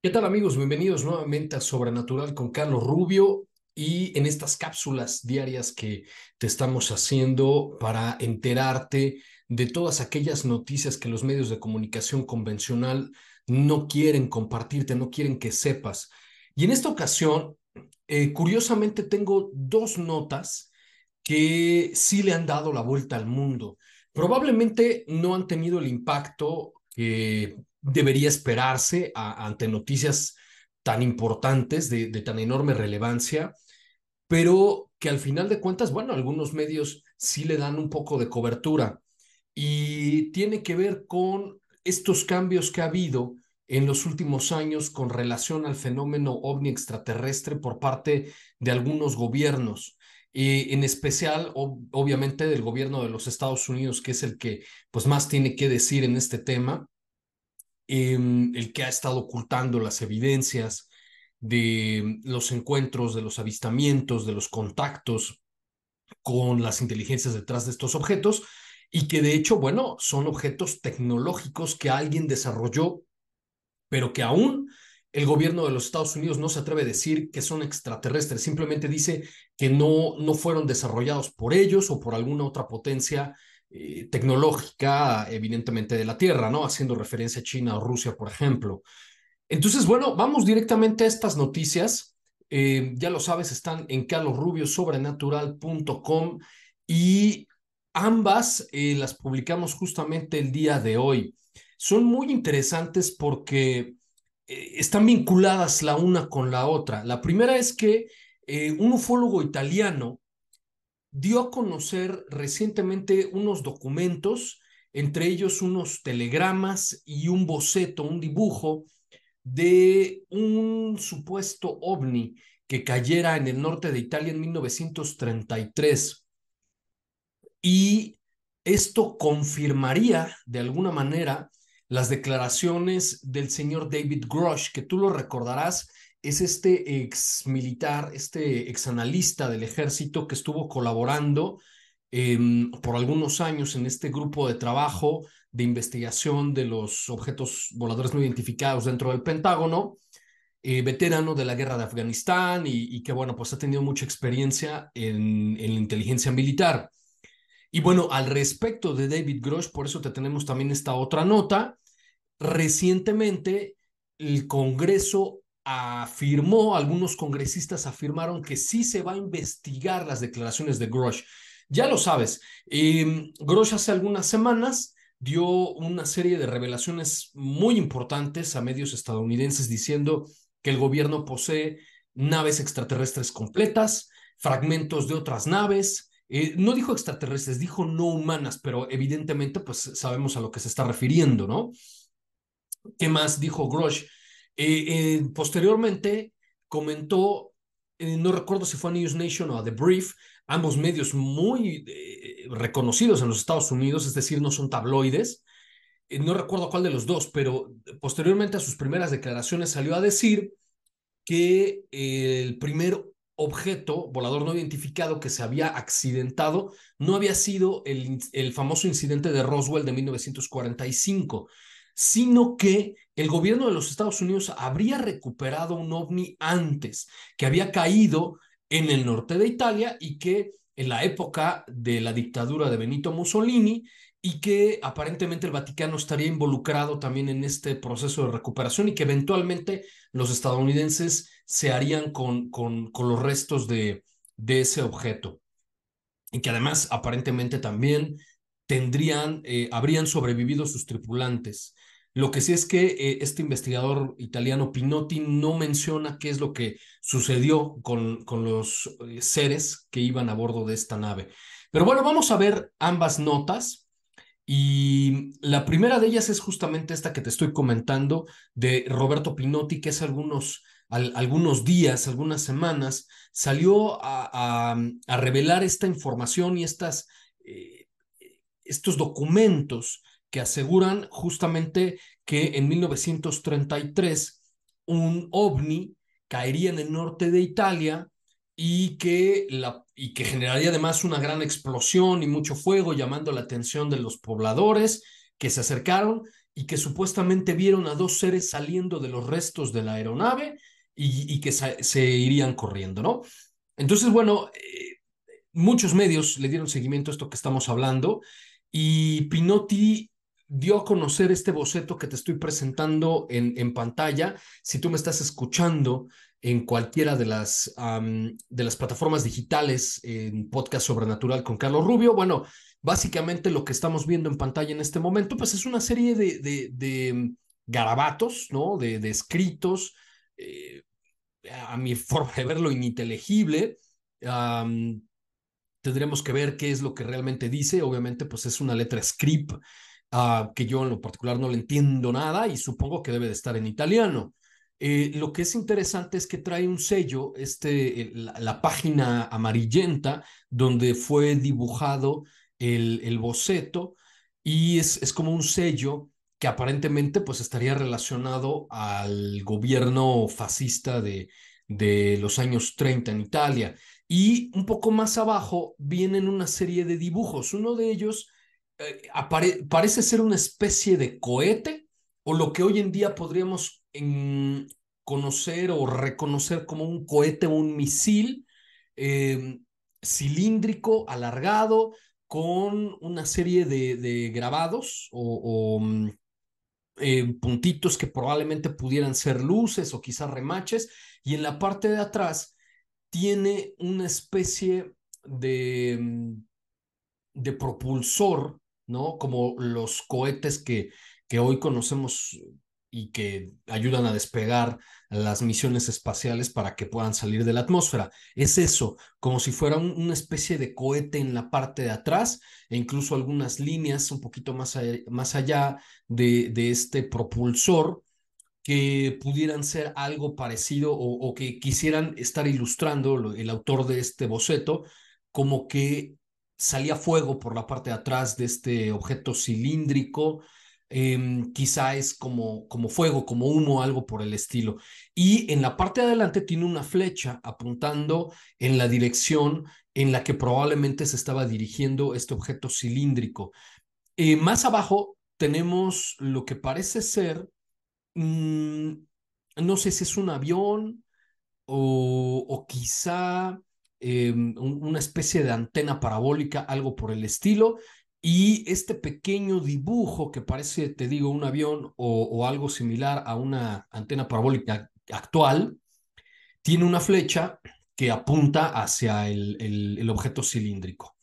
¿Qué tal amigos? Bienvenidos nuevamente a Sobrenatural con Carlos Rubio y en estas cápsulas diarias que te estamos haciendo para enterarte de todas aquellas noticias que los medios de comunicación convencional no quieren compartirte, no quieren que sepas. Y en esta ocasión, eh, curiosamente, tengo dos notas que sí le han dado la vuelta al mundo. Probablemente no han tenido el impacto que debería esperarse ante noticias tan importantes, de, tan enorme relevancia, pero que al final de cuentas, bueno, algunos medios sí le dan un poco de cobertura. Y tiene que ver con estos cambios que ha habido en los últimos años con relación al fenómeno ovni extraterrestre por parte de algunos gobiernos, eh, en especial, obviamente, del gobierno de los Estados Unidos, que es el que pues, más tiene que decir en este tema el que ha estado ocultando las evidencias de los encuentros, de los avistamientos, de los contactos con las inteligencias detrás de estos objetos y que de hecho, bueno, son objetos tecnológicos que alguien desarrolló, pero que aún el gobierno de los Estados Unidos no se atreve a decir que son extraterrestres, simplemente dice que no, no fueron desarrollados por ellos o por alguna otra potencia eh, tecnológica, evidentemente, de la Tierra, ¿no? Haciendo referencia a China o Rusia, por ejemplo. Entonces, bueno, vamos directamente a estas noticias. Eh, ya lo sabes, están en calorrubiosobrenatural.com y ambas eh, las publicamos justamente el día de hoy. Son muy interesantes porque están vinculadas la una con la otra. La primera es que un ufólogo italiano dio a conocer recientemente unos documentos, entre ellos unos telegramas y un boceto, un dibujo de un supuesto ovni que cayera en el norte de Italia en 1933. Y esto confirmaría de alguna manera las declaraciones del señor David Grosh, que tú lo recordarás, es este ex militar, este ex analista del ejército que estuvo colaborando em, por algunos años en este grupo de trabajo de investigación de los objetos voladores no identificados dentro del Pentágono, eh, veterano de la guerra de Afganistán y, que, bueno, pues ha tenido mucha experiencia en, en la inteligencia militar. Y bueno, al respecto de David Grosh, por eso te tenemos también esta otra nota. Recientemente, el Congreso afirmó, algunos congresistas afirmaron que sí se va a investigar las declaraciones de Grosh. Ya lo sabes, eh, Grosh hace algunas semanas dio una serie de revelaciones muy importantes a medios estadounidenses diciendo que el gobierno posee naves extraterrestres completas, fragmentos de otras naves. Eh, no dijo extraterrestres, dijo no humanas, pero evidentemente pues sabemos a lo que se está refiriendo, ¿no? ¿Qué más dijo Grosh? Eh, eh, posteriormente comentó, eh, no recuerdo si fue a News Nation o a The Brief, ambos medios muy reconocidos en los Estados Unidos, es decir, no son tabloides. no recuerdo cuál de los dos, pero posteriormente a sus primeras declaraciones salió a decir que el primer objeto volador no identificado que se había accidentado no había sido el, el famoso incidente de Roswell de 1945, sino que el gobierno de los Estados Unidos habría recuperado un ovni antes, que había caído en el norte de Italia y que en la época de la dictadura de Benito Mussolini y que aparentemente el Vaticano estaría involucrado también en este proceso de recuperación y que eventualmente los estadounidenses se harían con, con, los restos de, de ese objeto. Y que además aparentemente también tendrían, eh, habrían sobrevivido sus tripulantes. Lo que sí es que eh, este investigador italiano Pinotti no menciona qué es lo que sucedió con, con los eh, seres que iban a bordo de esta nave. Pero bueno, vamos a ver ambas notas. Y la primera de ellas es justamente esta que te estoy comentando de Roberto Pinotti, que hace algunos, algunos días, algunas semanas, salió a, a, revelar esta información y estas, eh, estos documentos que aseguran justamente que en 1933 un ovni caería en el norte de Italia y que, la, y que generaría además una gran explosión y mucho fuego, llamando la atención de los pobladores que se acercaron y que supuestamente vieron a dos seres saliendo de los restos de la aeronave y, que se, irían corriendo, ¿no? Entonces, bueno, eh, muchos medios le dieron seguimiento a esto que estamos hablando y Pinotti dio a conocer este boceto que te estoy presentando en, en pantalla. Si tú me estás escuchando, en cualquiera de las, de las plataformas digitales en Podcast Sobrenatural con Carlos Rubio. Bueno, básicamente lo que estamos viendo en pantalla en este momento, pues es una serie de, de, de garabatos, ¿no? De, escritos, eh, a mi forma de verlo, ininteligible. tendremos que ver qué es lo que realmente dice. Obviamente, pues es una letra script ah, que yo en lo particular no le entiendo nada y supongo que debe de estar en italiano. Eh, lo que es interesante es que trae un sello, este, la, página amarillenta, donde fue dibujado el, el boceto y es, es, como un sello que aparentemente pues estaría relacionado al gobierno fascista de, de los años 30 en Italia. Y un poco más abajo vienen una serie de dibujos. Uno de ellos eh, parece ser una especie de cohete o lo que hoy en día podríamos conocer o reconocer como un cohete o un misil em, cilíndrico, alargado, con una serie de, grabados o, mm, em, puntitos que probablemente pudieran ser luces o quizás remaches, y en la parte de atrás tiene una especie de, mm, de propulsor, ¿no? Como los cohetes que, que hoy conocemos y que ayudan a despegar las misiones espaciales para que puedan salir de la atmósfera. Es eso, como si fuera una especie de cohete en la parte de atrás e incluso algunas líneas un poquito más, más allá de, de este propulsor que pudieran ser algo parecido o, o, que quisieran estar ilustrando el autor de este boceto como que salía fuego por la parte de atrás de este objeto cilíndrico Em, quizá es como, como fuego, como humo, algo por el estilo. Y en la parte de adelante tiene una flecha apuntando en la dirección en la que probablemente se estaba dirigiendo este objeto cilíndrico. Eh, más abajo tenemos lo que parece ser, mm, no sé si es un avión o, o quizá em, una especie de antena parabólica, algo por el estilo. Y este pequeño dibujo que parece, te digo, un avión o, algo similar a una antena parabólica actual, tiene una flecha que apunta hacia el, el, objeto cilíndrico.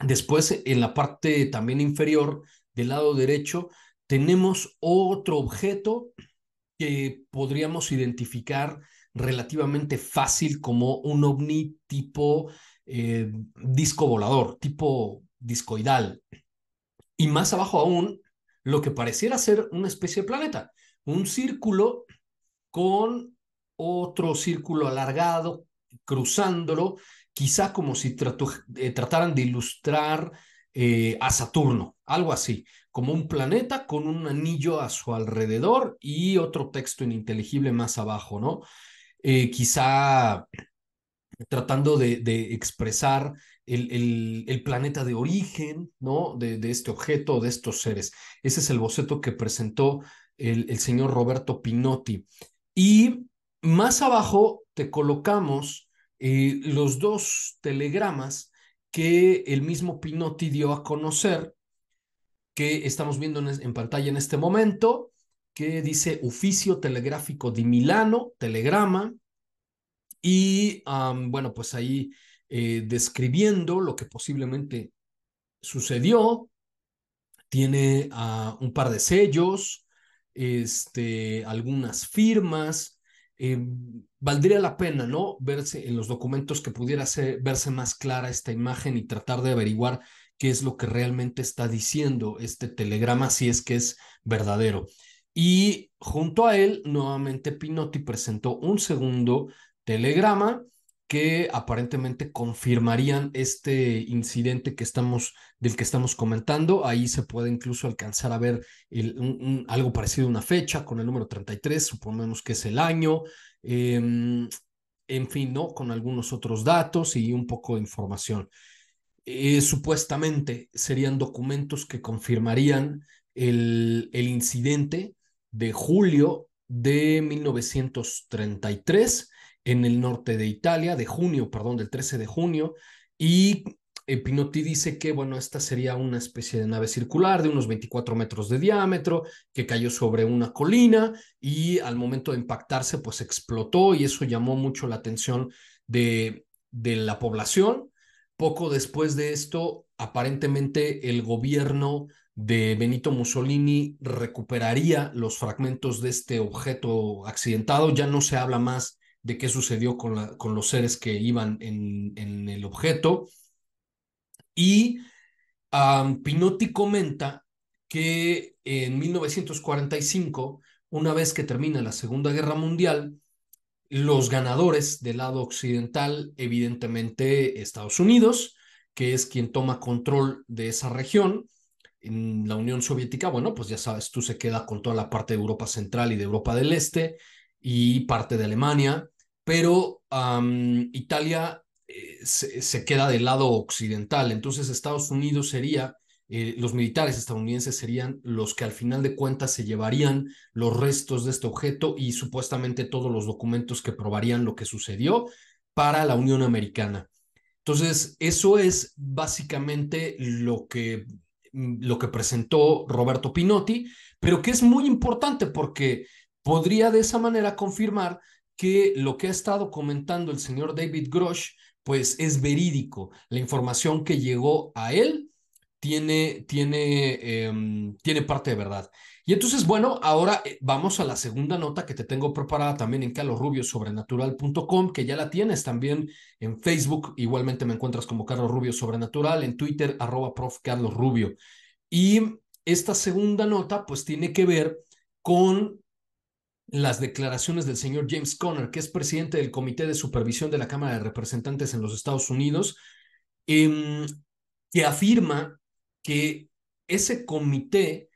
Después, en la parte también inferior del lado derecho, tenemos otro objeto que podríamos identificar relativamente fácil como un ovni tipo eh, disco volador, tipo discoidal. Y más abajo aún, lo que pareciera ser una especie de planeta, un círculo con otro círculo alargado, cruzándolo, quizá como si eh, trataran de ilustrar eh, a Saturno, algo así, como un planeta con un anillo a su alrededor y otro texto ininteligible más abajo, ¿no? Eh, quizá tratando de, expresar el, planeta de origen, ¿no? De, este objeto, de estos seres. Ese es el boceto que presentó el, el señor Roberto Pinotti. Y más abajo te colocamos eh, los dos telegramas que el mismo Pinotti dio a conocer, que estamos viendo en, pantalla en este momento, que dice oficio telegráfico de Milano, telegrama, y bueno, pues ahí eh, describiendo lo que posiblemente sucedió, tiene uh, un par de sellos, este, algunas firmas. Eh, valdría la pena, ¿no? Verse en los documentos que pudiera ser, verse más clara esta imagen y tratar de averiguar qué es lo que realmente está diciendo este telegrama, si es que es verdadero. Y junto a él, nuevamente Pinotti presentó un segundo telegrama que aparentemente confirmarían este incidente que estamos, del que estamos comentando. Ahí se puede incluso alcanzar a ver algo parecido a una fecha con el número 33, suponemos que es el año. Em, en fin, ¿no? Con algunos otros datos y un poco de información. Eh, supuestamente serían documentos que confirmarían el, el incidente de julio de 1933 en el norte de Italia, de junio, perdón, del 13 de junio, y eh, Pinotti dice que, bueno, esta sería una especie de nave circular de unos 24 metros de diámetro que cayó sobre una colina y al momento de impactarse, pues explotó y eso llamó mucho la atención de, de la población. Poco después de esto, aparentemente el gobierno de Benito Mussolini recuperaría los fragmentos de este objeto accidentado. Ya no se habla más de qué sucedió con, con los seres que iban en, en el objeto. Y Pinotti comenta que en 1945, una vez que termina la Segunda Guerra Mundial, los ganadores del lado occidental, evidentemente Estados Unidos, que es quien toma control de esa región, en la Unión Soviética, bueno, pues ya sabes, tú se queda con toda la parte de Europa Central y de Europa del Este, y parte de Alemania, pero Italia eh, se, queda del lado occidental. Entonces Estados Unidos sería, eh, los militares estadounidenses serían los que al final de cuentas se llevarían los restos de este objeto y supuestamente todos los documentos que probarían lo que sucedió para la Unión Americana. Entonces, eso es básicamente lo que, lo que presentó Roberto Pinotti, pero que es muy importante porque podría de esa manera confirmar que lo que ha estado comentando el señor David Grosh, pues es verídico. La información que llegó a él tiene, tiene, em, tiene parte de verdad. Y entonces, bueno, ahora eh, vamos a la segunda nota que te tengo preparada también en carlosrubiosobrenatural.com, que ya la tienes también en Facebook. Igualmente me encuentras como Carlos Rubio Sobrenatural, en Twitter, arroba prof. Carlos Rubio. Y esta segunda nota, pues tiene que ver con las declaraciones del señor James Conner, que es presidente del Comité de Supervisión de la Cámara de Representantes en los Estados Unidos, em, que afirma que ese comité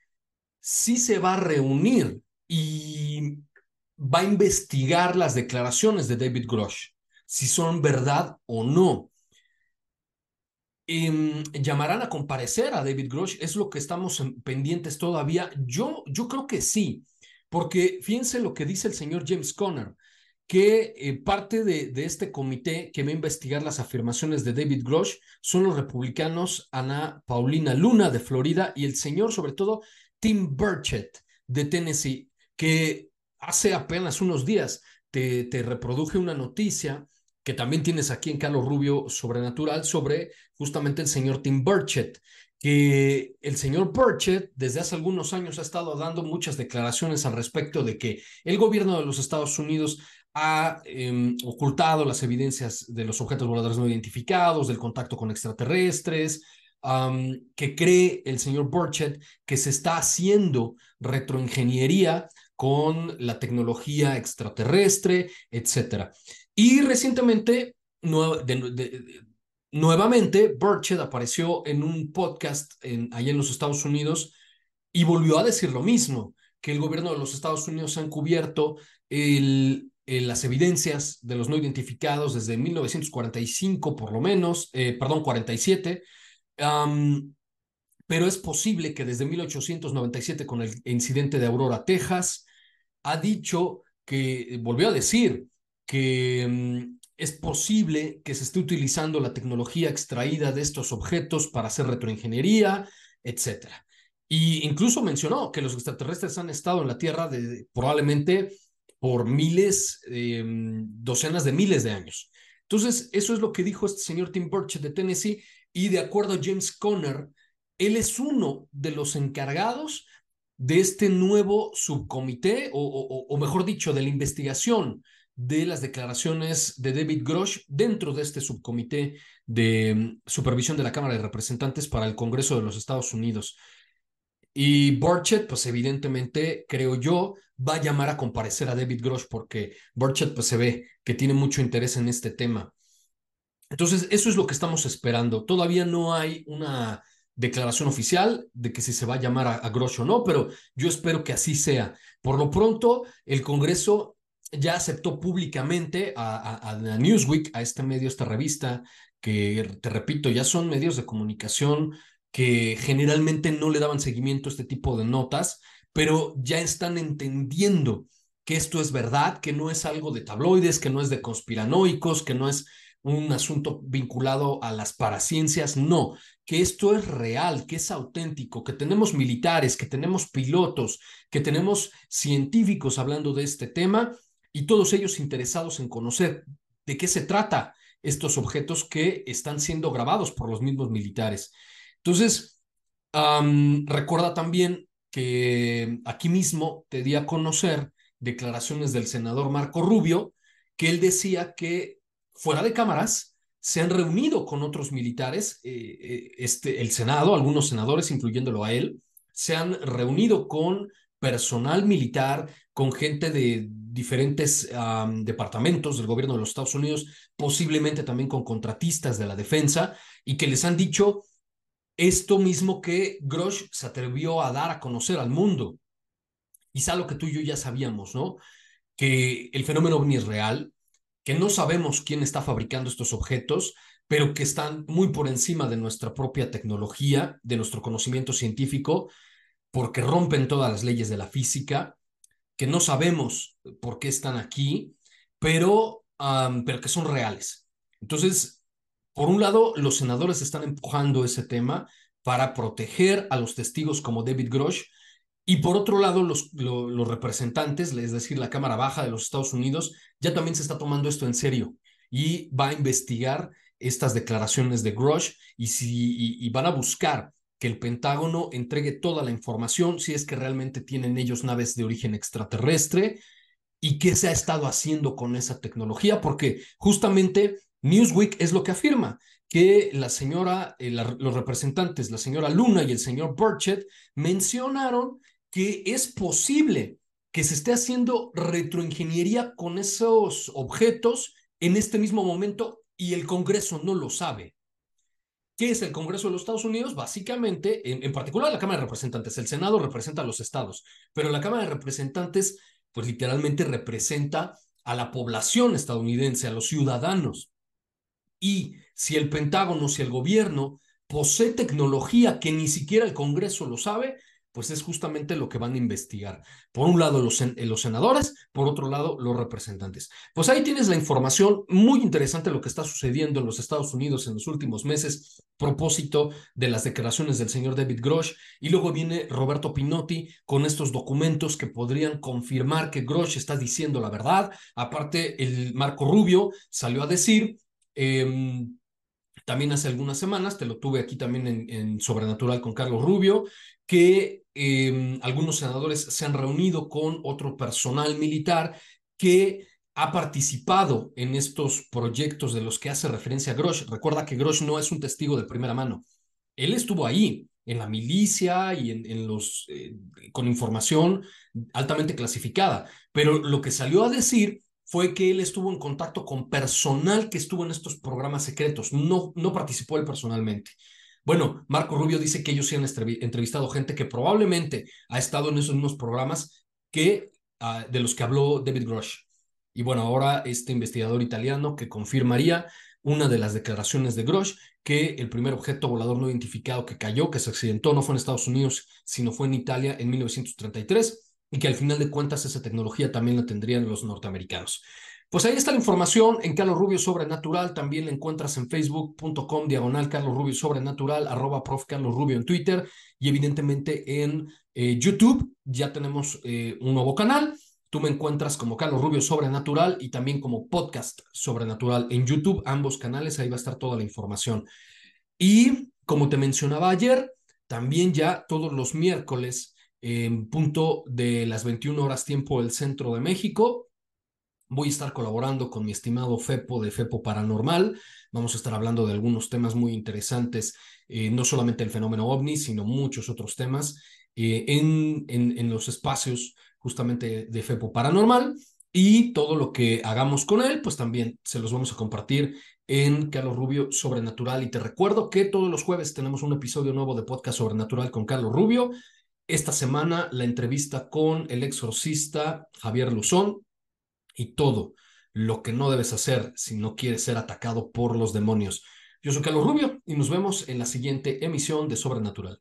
sí se va a reunir y va a investigar las declaraciones de David Grosh, si son verdad o no. Em, llamarán a comparecer a David Grosh, es lo que estamos pendientes todavía. Yo, yo creo que sí. Porque fíjense lo que dice el señor James Conner, que eh, parte de, este comité que va a investigar las afirmaciones de David Grosh son los republicanos Ana Paulina Luna de Florida y el señor, sobre todo, Tim Burchett de Tennessee, que hace apenas unos días te, te reproduje una noticia que también tienes aquí en Carlos Rubio Sobrenatural sobre justamente el señor Tim Burchett, que el señor Burchett desde hace algunos años ha estado dando muchas declaraciones al respecto de que el gobierno de los Estados Unidos ha em, ocultado las evidencias de los objetos voladores no identificados, del contacto con extraterrestres, que cree el señor Burchett que se está haciendo retroingeniería con la tecnología extraterrestre, etc. Y recientemente, Nuevamente, Burchett apareció en un podcast en, allá en los Estados Unidos y volvió a decir lo mismo, que el gobierno de los Estados Unidos ha encubierto el, eh, las evidencias de los no identificados desde 1945 por lo menos, eh, perdón, 47, pero es posible que desde 1897 con el incidente de Aurora, Texas, ha dicho que, volvió a decir que mm, es posible que se esté utilizando la tecnología extraída de estos objetos para hacer retroingeniería, etc. Y incluso mencionó que los extraterrestres han estado en la Tierra probablemente por miles, em, docenas de miles de años. Entonces, eso es lo que dijo este señor Tim Burchett de Tennessee y de acuerdo a James Conner, él es uno de los encargados de este nuevo subcomité, o, mejor dicho, de la investigación de las declaraciones de David Grosh dentro de este subcomité de mm, supervisión de la Cámara de Representantes para el Congreso de los Estados Unidos. Y Burchett, pues evidentemente, creo yo, va a llamar a comparecer a David Grosh porque Burchett pues se ve que tiene mucho interés en este tema. Entonces, eso es lo que estamos esperando. Todavía no hay una declaración oficial de que si se va a llamar a, Grosh o no, pero yo espero que así sea. Por lo pronto, el Congreso ya aceptó públicamente a, a, Newsweek, a este medio, esta revista, que te repito, ya son medios de comunicación que generalmente no le daban seguimiento a este tipo de notas, pero ya están entendiendo que esto es verdad, que no es algo de tabloides, que no es de conspiranoicos, que no es un asunto vinculado a las paraciencias, no, que esto es real, que es auténtico, que tenemos militares, que tenemos pilotos, que tenemos científicos hablando de este tema y todos ellos interesados en conocer de qué se trata estos objetos que están siendo grabados por los mismos militares. Entonces, recuerda también que aquí mismo te di a conocer declaraciones del senador Marco Rubio, que él decía que fuera de cámaras se han reunido con otros militares, eh, eh, este, el Senado, algunos senadores, incluyéndolo a él, se han reunido con personal militar, con gente de diferentes departamentos del gobierno de los Estados Unidos, posiblemente también con contratistas de la defensa, y que les han dicho esto mismo que Grosh se atrevió a dar a conocer al mundo. Quizá lo que tú y yo ya sabíamos, ¿no? Que el fenómeno ovni es real, que no sabemos quién está fabricando estos objetos, pero que están muy por encima de nuestra propia tecnología, de nuestro conocimiento científico, porque rompen todas las leyes de la física, que no sabemos por qué están aquí, pero, pero que son reales. Entonces, por un lado, los senadores están empujando ese tema para proteger a los testigos como David Grosh, y por otro lado, los, los, representantes, es decir, la Cámara Baja de los Estados Unidos, ya también se está tomando esto en serio y va a investigar estas declaraciones de Grosh y, si, y van a buscar que el Pentágono entregue toda la información si es que realmente tienen ellos naves de origen extraterrestre y qué se ha estado haciendo con esa tecnología, porque justamente Newsweek es lo que afirma, que la señora, eh, los representantes, la señora Luna y el señor Burchett, mencionaron que es posible que se esté haciendo retroingeniería con esos objetos en este mismo momento y el Congreso no lo sabe. ¿Qué es el Congreso de los Estados Unidos? Básicamente, en, en, particular la Cámara de Representantes, el Senado representa a los estados, pero la Cámara de Representantes, pues literalmente representa a la población estadounidense, a los ciudadanos. Y si el Pentágono, si el gobierno posee tecnología que ni siquiera el Congreso lo sabe, pues es justamente lo que van a investigar. Por un lado los, senadores, por otro lado los representantes. Pues ahí tienes la información muy interesante lo que está sucediendo en los Estados Unidos en los últimos meses, propósito de las declaraciones del señor David Grosh, y luego viene Roberto Pinotti con estos documentos que podrían confirmar que Grosh está diciendo la verdad. Aparte, el Marco Rubio salió a decir Em, también hace algunas semanas, te lo tuve aquí también en, Sobrenatural con Carlos Rubio, que em, algunos senadores se han reunido con otro personal militar que ha participado en estos proyectos de los que hace referencia Grosh. Recuerda que Grosh no es un testigo de primera mano. Él estuvo ahí, en la milicia y en, los, eh, con información altamente clasificada, pero lo que salió a decir fue que él estuvo en contacto con personal que estuvo en estos programas secretos, no, no participó él personalmente. Bueno, Marco Rubio dice que ellos sí han entrevistado gente que probablemente ha estado en esos mismos programas que, ah, de los que habló David Grosh. Y bueno, ahora este investigador italiano que confirmaría una de las declaraciones de Grosh, que el primer objeto volador no identificado que cayó, que se accidentó, no fue en Estados Unidos, sino fue en Italia en 1933, y que al final de cuentas esa tecnología también la tendrían los norteamericanos. Pues ahí está la información en Carlos Rubio Sobrenatural. También la encuentras en facebook.com diagonal Carlos Rubio Sobrenatural, arroba prof Carlos Rubio en Twitter y evidentemente en eh, YouTube. Ya tenemos eh, un nuevo canal. Tú me encuentras como Carlos Rubio Sobrenatural y también como podcast Sobrenatural en YouTube, ambos canales. Ahí va a estar toda la información. Y como te mencionaba ayer, también ya todos los miércoles en punto de las 21 horas tiempo del centro de México, Voy a estar colaborando con mi estimado Fepo de Fepo Paranormal. Vamos a estar hablando de algunos temas muy interesantes, eh, no solamente el fenómeno ovni, sino muchos otros temas eh, en, en, en, los espacios justamente de Fepo Paranormal. Y todo lo que hagamos con él, pues también se los vamos a compartir en Carlos Rubio Sobrenatural. Y te recuerdo que todos los jueves tenemos un episodio nuevo de Podcast Sobrenatural con Carlos Rubio. Esta semana la entrevista con el exorcista Javier Luzón, y todo lo que no debes hacer si no quieres ser atacado por los demonios. Yo soy Carlos Rubio y nos vemos en la siguiente emisión de Sobrenatural.